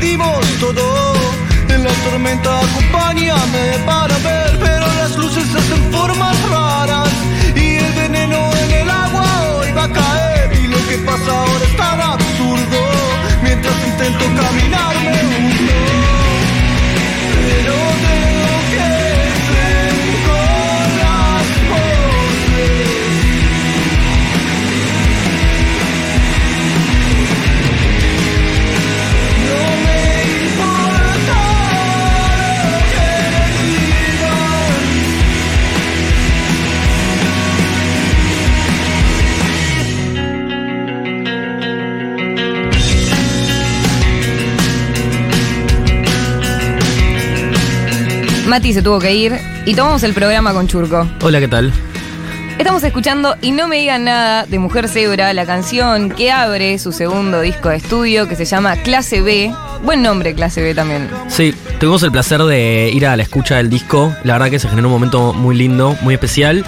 perdimos todo. En la tormenta acompáñame para ver, pero las luces hacen formas raras y el veneno en el agua hoy va a caer y lo que pasa ahora es absurdo. Mientras intento caminar me Mati se tuvo que ir y tomamos el programa con Churco. Hola, ¿qué tal? Estamos escuchando Y no me digan nada de Mujer Zebra, la canción que abre su segundo disco de estudio que se llama Clase B. Buen nombre, Clase B también. Sí, tuvimos el placer de ir a la escucha del disco. La verdad que se generó un momento muy lindo, muy especial.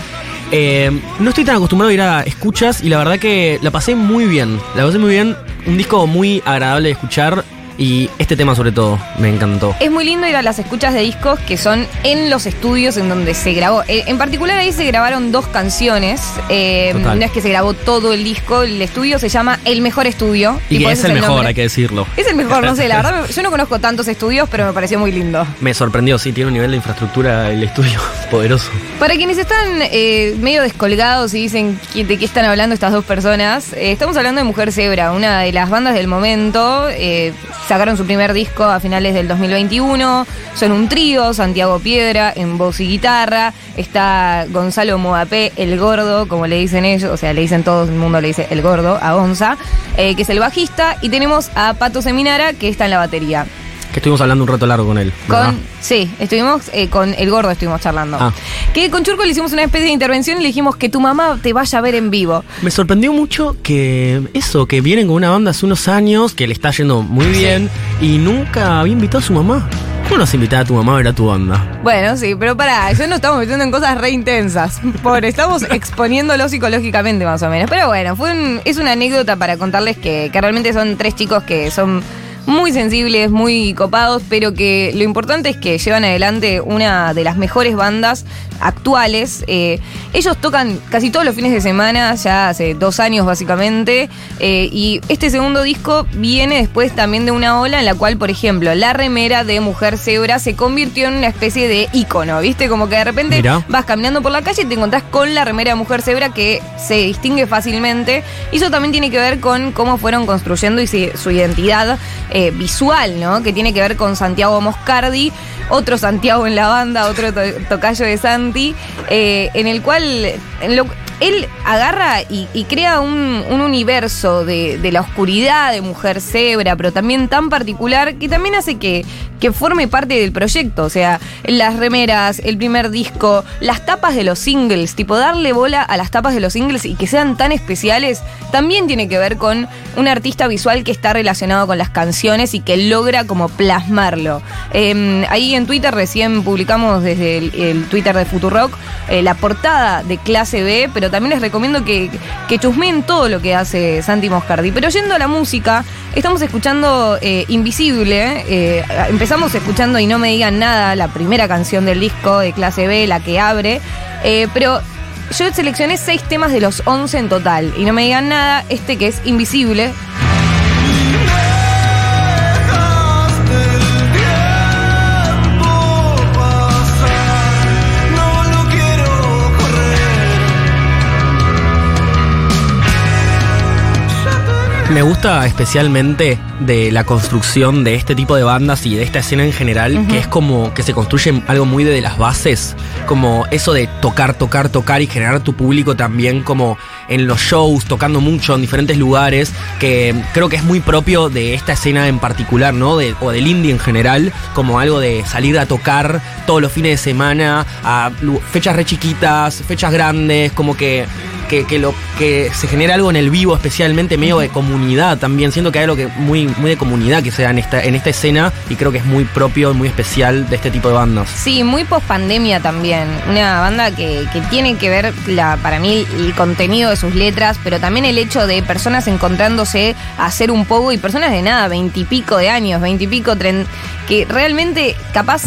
Eh, no estoy tan acostumbrado a ir a escuchas y la verdad que la pasé muy bien. La pasé muy bien. Un disco muy agradable de escuchar y este tema sobre todo me encantó. Es muy lindo ir a las escuchas de discos que son en los estudios en donde se grabó. Eh, En particular ahí se grabaron dos canciones. Eh, no es que se grabó todo el disco. El estudio se llama El Mejor Estudio. Y que es el mejor, nombre. hay que decirlo. Es el mejor, no sé, la verdad, yo no conozco tantos estudios, pero me pareció muy lindo. Me sorprendió, sí, tiene un nivel de infraestructura el estudio poderoso. Para quienes están eh, medio descolgados y dicen de qué están hablando estas dos personas, eh, estamos hablando de Mujer Zebra, una de las bandas del momento. Sacaron su primer disco a finales del 2021. Son un trío, Santiago Piedra en voz y guitarra. Está Gonzalo Moapé, el gordo, como le dicen ellos, o sea, le dicen todo el mundo, le dice el gordo a Gonza, eh, que es el bajista. Y tenemos a Pato Seminara, que está en la batería. Que estuvimos hablando un rato largo con él. ¿verdad? Con, sí, estuvimos eh, con el gordo, estuvimos charlando. Ah. Que con Churco le hicimos una especie de intervención y le dijimos que tu mamá te vaya a ver en vivo. Me sorprendió mucho que eso, que vienen con una banda hace unos años, que le está yendo muy bien, y nunca había invitado a su mamá. ¿Cómo no has invitado a tu mamá a ver a tu banda? Bueno, sí, pero pará, yo no estamos metiendo en cosas re intensas. Pobre, estamos exponiéndolo psicológicamente más o menos. Pero bueno, fue un- es una anécdota para contarles que, que realmente son tres chicos que son muy sensibles, muy copados, pero que lo importante es que llevan adelante una de las mejores bandas actuales. Eh, ellos tocan casi todos los fines de semana, ya hace dos años básicamente, eh, y este segundo disco viene después también de una ola en la cual, por ejemplo, la remera de Mujer Zebra se convirtió en una especie de ícono, ¿viste? Como que de repente Mirá. vas caminando por la calle y te encontrás con la remera de Mujer Zebra que se distingue fácilmente. Y eso también tiene que ver con cómo fueron construyendo y su identidad eh, visual, ¿no? Que tiene que ver con Santiago Moscardi, otro Santiago en la banda, otro to- tocayo de Santi, eh, en el cual él agarra y, crea un, un universo de, la oscuridad de Mujer Zebra, pero también tan particular que también hace que, que forme parte del proyecto. O sea, las remeras, el primer disco, las tapas de los singles, tipo darle bola a las tapas de los singles y que sean tan especiales, también tiene que ver con un artista visual que está relacionado con las canciones y que logra como plasmarlo. Eh, ahí en Twitter recién publicamos desde el, el Twitter de Futurock eh, la portada de clase B, pero también les recomiendo que, que chusmeen todo lo que hace Santi Moscardi. Pero yendo a la música, estamos escuchando eh, Invisible. eh, empezamos escuchando Y no me digan nada, la primera canción del disco de clase B, la que abre. eh, pero yo seleccioné seis temas de los 11 en total. Y no me digan nada, este que es Invisible. Me gusta especialmente de la construcción de este tipo de bandas y de esta escena en general, que es como que se construye algo muy de las bases, como eso de tocar, tocar, tocar y generar tu público también como en los shows, tocando mucho en diferentes lugares, que creo que es muy propio de esta escena en particular, ¿no? De- o del indie en general, como algo de salir a tocar todos los fines de semana, a fechas re chiquitas, fechas grandes, como que que, lo, que se genera algo en el vivo, especialmente medio de comunidad también. Siento que hay algo que muy, muy de comunidad que se da en esta, en esta escena y creo que es muy propio, muy especial de este tipo de bandas. Sí, muy post pandemia también. Una banda que, que tiene que ver, la, para mí, el contenido de sus letras, pero también el hecho de personas encontrándose a hacer un poco y personas de nada, veintipico de años, veintipico, que realmente capaz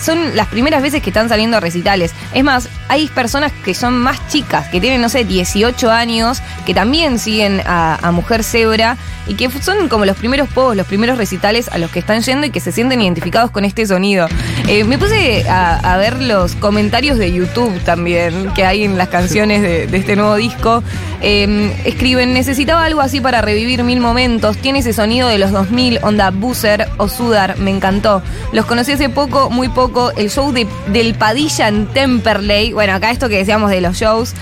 son las primeras veces que están saliendo a recitales. Es más, hay personas que son más chicas, que tienen, no sé, 18 años, que también siguen a, Mujer Zebra y que son como los primeros pogos, los primeros recitales a los que están yendo y que se sienten identificados con este sonido. Eh, me puse a, ver los comentarios de YouTube también que hay en las canciones de, este nuevo disco. Eh, escriben, necesitaba algo así para revivir mil momentos. Tiene ese sonido de los 2000, onda Boozer o Sudar, me encantó. Los conocí hace poco, muy poco. El show de, del Padilla en Temperley. Bueno, acá esto que decíamos de los shows.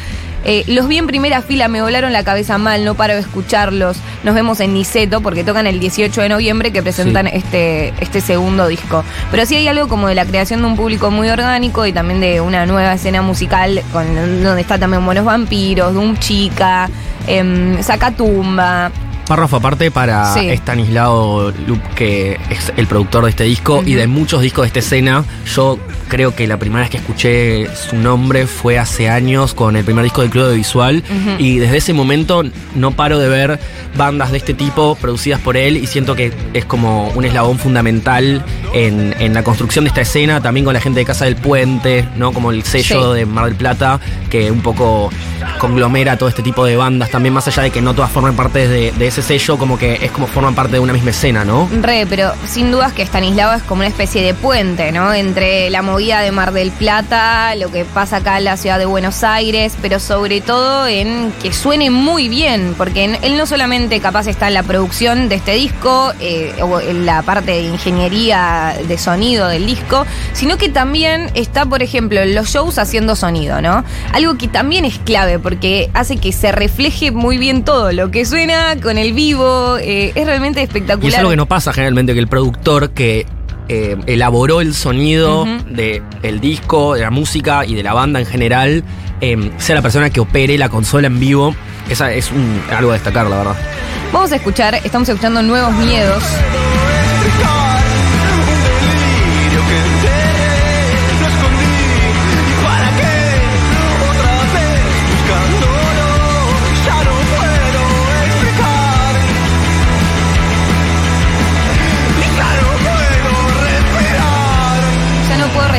Eh, los vi en primera fila, me volaron la cabeza mal, no paro de escucharlos. Nos vemos en Niceto porque tocan el 18 de noviembre que presentan este, este segundo disco. Pero sí hay algo como de la creación de un público muy orgánico y también de una nueva escena musical con, donde está también Buenos Vampiros, Doom Chica, eh, Sacatumba. Párrafo aparte para Sí. Stanislao Lup, que es el productor de este disco y de muchos discos de esta escena. Yo creo que la primera vez que escuché su nombre fue hace años con el primer disco del Club de Visual y desde ese momento no paro de ver bandas de este tipo producidas por él y siento que es como un eslabón fundamental en, en la construcción de esta escena, también con la gente de Casa del Puente, ¿no? Como el sello Sí. de Mar del Plata, que un poco conglomera todo este tipo de bandas, también más allá de que no todas formen parte de, de ese sello, como que es como forman parte de una misma escena, ¿no? Re, pero sin dudas que Stanislao es como una especie de puente, ¿no? Entre la movida de Mar del Plata, lo que pasa acá en la ciudad de Buenos Aires, pero sobre todo en que suene muy bien, porque él no solamente capaz está en la producción de este disco, eh, o en la parte de ingeniería de sonido del disco, sino que también está, por ejemplo, en los shows haciendo sonido, ¿no? Algo que también es clave, porque hace que se refleje muy bien todo, lo que suena con el vivo, eh, es realmente espectacular. Y es algo que no pasa generalmente, que el productor que eh, elaboró el sonido Ujú. del disco, de la música y de la banda en general, eh, sea la persona que opere la consola en vivo. Esa es un- algo a destacar, la verdad. Vamos a escuchar, estamos escuchando Nuevos Miedos.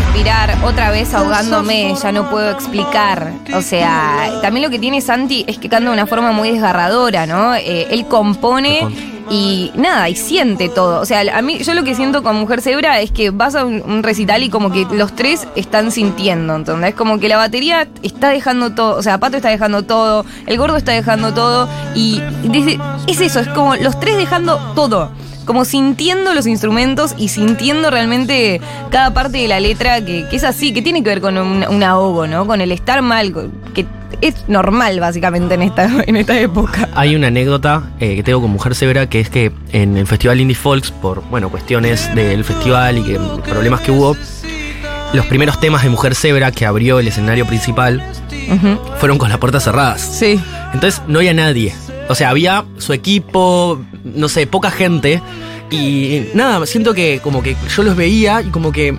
Respirar, otra vez ahogándome, ya no puedo explicar. O sea, también lo que tiene Santi es que canta de una forma muy desgarradora, ¿no? Eh, él compone y nada, y siente todo. O sea, a mí, yo lo que siento con Mujer Zebra es que vas a un, un recital y como que los tres están sintiendo, ¿entendés? Como que la batería está dejando todo, o sea, Pato está dejando todo, el gordo está dejando todo, y desde, es eso, es como los tres dejando todo como sintiendo los instrumentos y sintiendo realmente cada parte de la letra que, que es así, que tiene que ver con un, un ahogo, ¿no? Con el estar mal, con- que es normal básicamente en esta, en esta época. Hay una anécdota eh, que tengo con Mujer Severa, que es que en el Festival Indie Folks, por bueno, cuestiones del festival y que problemas que hubo, los primeros temas de Mujer Zebra que abrió el escenario principal fueron con las puertas cerradas. Sí. Entonces no había nadie. O sea, había su equipo, no sé, poca gente. Y nada, siento que como que yo los veía y como que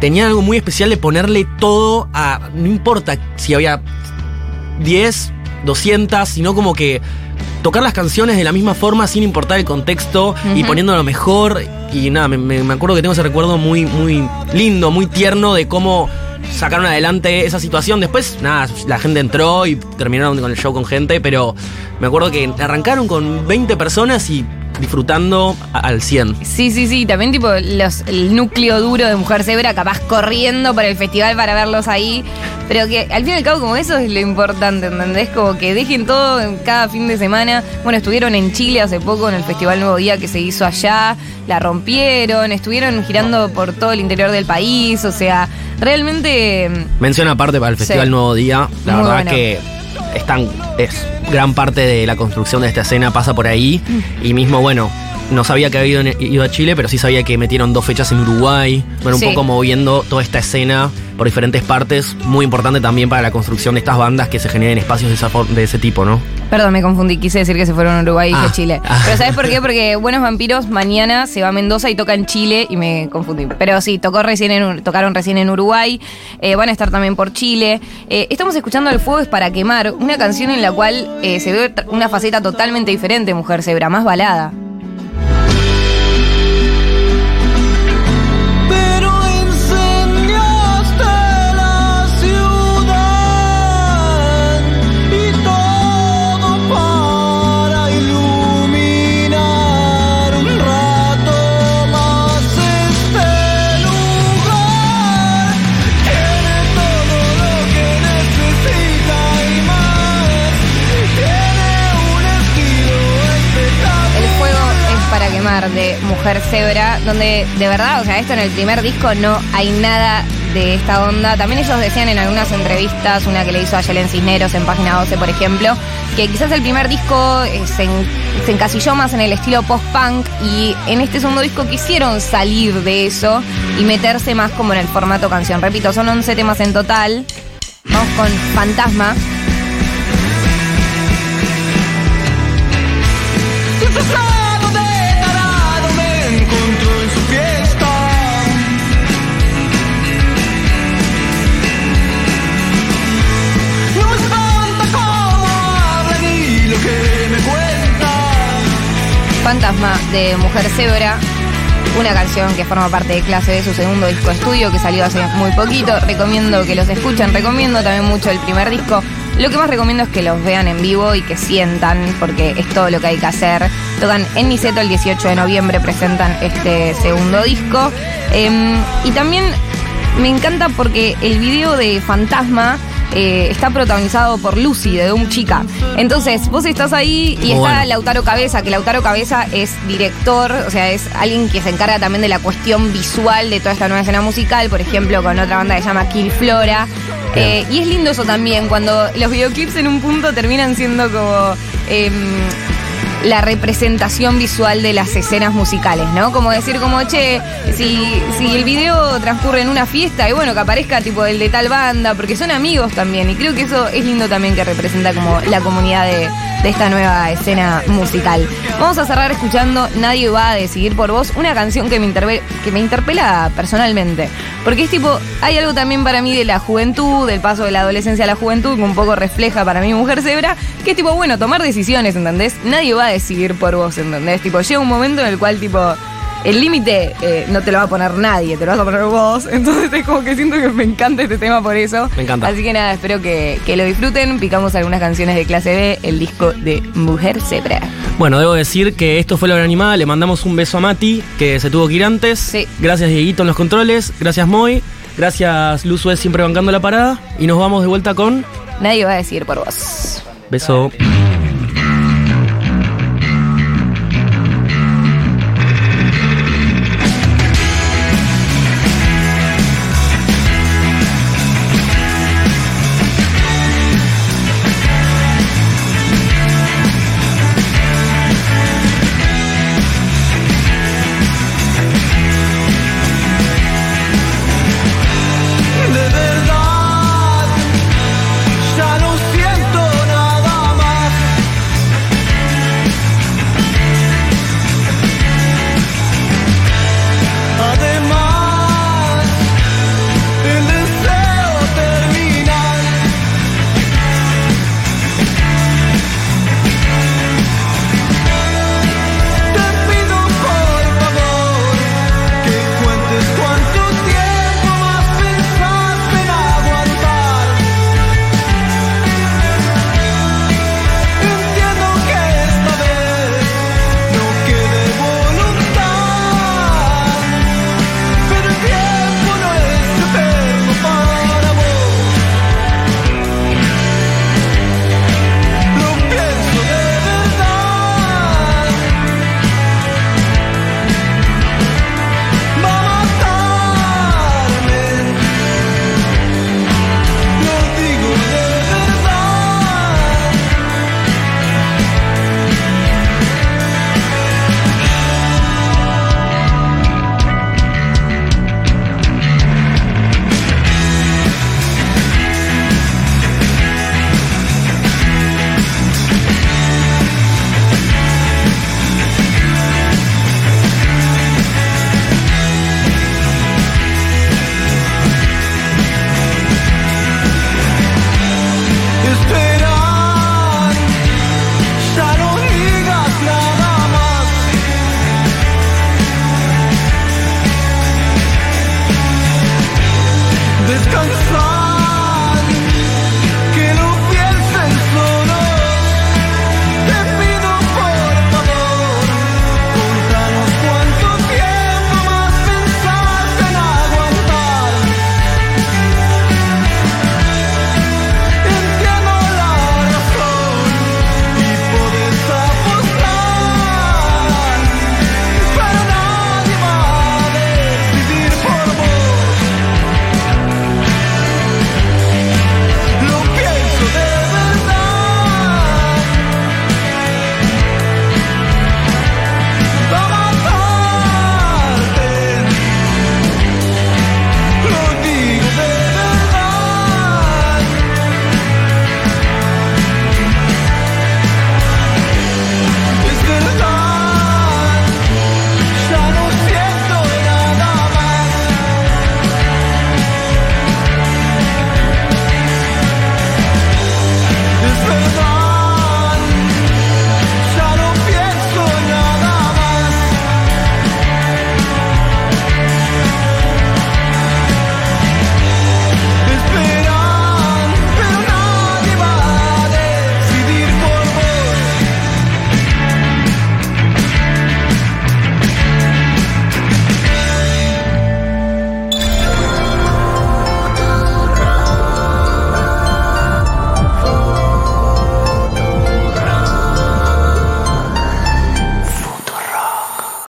tenían algo muy especial de ponerle todo a... No importa si había 10, 200, sino como que tocar las canciones de la misma forma sin importar el contexto y Ujú. poniendo lo mejor. Y nada, me, me- me acuerdo que tengo ese recuerdo muy, muy lindo, muy tierno de cómo sacaron adelante esa situación. Después, nada, la gente entró y terminaron con el show con gente, pero me acuerdo que arrancaron con 20 personas y disfrutando al 100. Sí, sí, sí. También tipo los, el núcleo duro de Mujer Zebra capaz corriendo para el festival para verlos ahí. Pero que al fin y al cabo como eso es lo importante, ¿entendés? Como que dejen todo cada fin de semana. Bueno, estuvieron en Chile hace poco en el Festival Nuevo Día que se hizo allá. La rompieron, estuvieron girando por todo el interior del país. O sea, realmente... Mención aparte para el Festival Sí. Nuevo Día. La Muy verdad bueno. que están, es gran parte de la construcción de esta escena pasa por ahí. Y mismo, bueno, no sabía que había ido, a Chile, pero sí sabía que metieron dos fechas en Uruguay. Bueno, un Sí. poco moviendo toda esta escena por diferentes partes. Muy importante también para la construcción de estas bandas que se generen espacios de, esa de ese tipo, ¿no? Perdón, me confundí, quise decir que se fueron a Uruguay y dije Ah. Chile. Ah. Pero ¿sabes por qué? Porque Buenos Vampiros mañana se va a Mendoza y toca en Chile y me confundí. Pero sí, tocó recién en, tocaron recién en Uruguay, eh, van a estar también por Chile. Eh, estamos escuchando El Fuego es para quemar, una canción en la cual eh, se ve una faceta totalmente diferente, Mujer Zebra, más balada. Donde de verdad, o sea, esto en el primer disco no hay nada de esta onda. También ellos decían en algunas entrevistas, una que le hizo a Yelen Cisneros en Página 12, por ejemplo, que quizás el primer disco eh, se, en- se encasilló más en el estilo post-punk y en este segundo disco quisieron salir de eso y meterse más como en el formato canción. Repito, son 11 temas en total. Vamos con Fantasma. Fantasma de Mujer Zebra, una canción que forma parte de Clase de su segundo disco estudio que salió hace muy poquito. Recomiendo que los escuchen, recomiendo también mucho el primer disco. Lo que más recomiendo es que los vean en vivo y que sientan, porque es todo lo que hay que hacer. Tocan en Niceto el 18 de noviembre, presentan este segundo disco. Em, y también me encanta porque el video de Fantasma eh, está protagonizado por Lucy de Doom Chica. Entonces, vos estás ahí y Muy está bueno. Lautaro Cabeza, que Lautaro Cabeza es director, o sea, es alguien que se encarga también de la cuestión visual de toda esta nueva escena musical, por ejemplo, con otra banda que se llama Kill Flora. Eh, y es lindo eso también, cuando los videoclips en un punto terminan siendo como em, la representación visual de las escenas musicales, ¿no? Como decir, como, che, si, si el video transcurre en una fiesta, y bueno, que aparezca tipo el de tal banda, porque son amigos también, y creo que eso es lindo también que representa como la comunidad de, de esta nueva escena musical. Vamos a cerrar escuchando Nadie va a decidir por vos, una canción que me, que me interpela personalmente, porque es tipo, hay algo también para mí de la juventud, del paso de la adolescencia a la juventud, que un poco refleja para mí Mujer Zebra, que es tipo, bueno, tomar decisiones, ¿entendés? Nadie va a decidir por vos, ¿entendés? Tipo, llega un momento en el cual, tipo, el límite eh, no te lo va a poner nadie, te lo vas a poner vos. Entonces es como que siento que me encanta este tema por eso. Me encanta. Así que nada, espero que, que lo disfruten. Picamos algunas canciones de clase B, el disco de Mujer Zebra. Bueno, debo decir que esto fue la hora animada. Le mandamos un beso a Mati, que se tuvo que ir antes. Sí. Gracias, Dieguito, en los controles. Gracias, Moy. Gracias, Luzu, siempre bancando la parada. Y nos vamos de vuelta con. Nadie va a decidir por vos. Beso.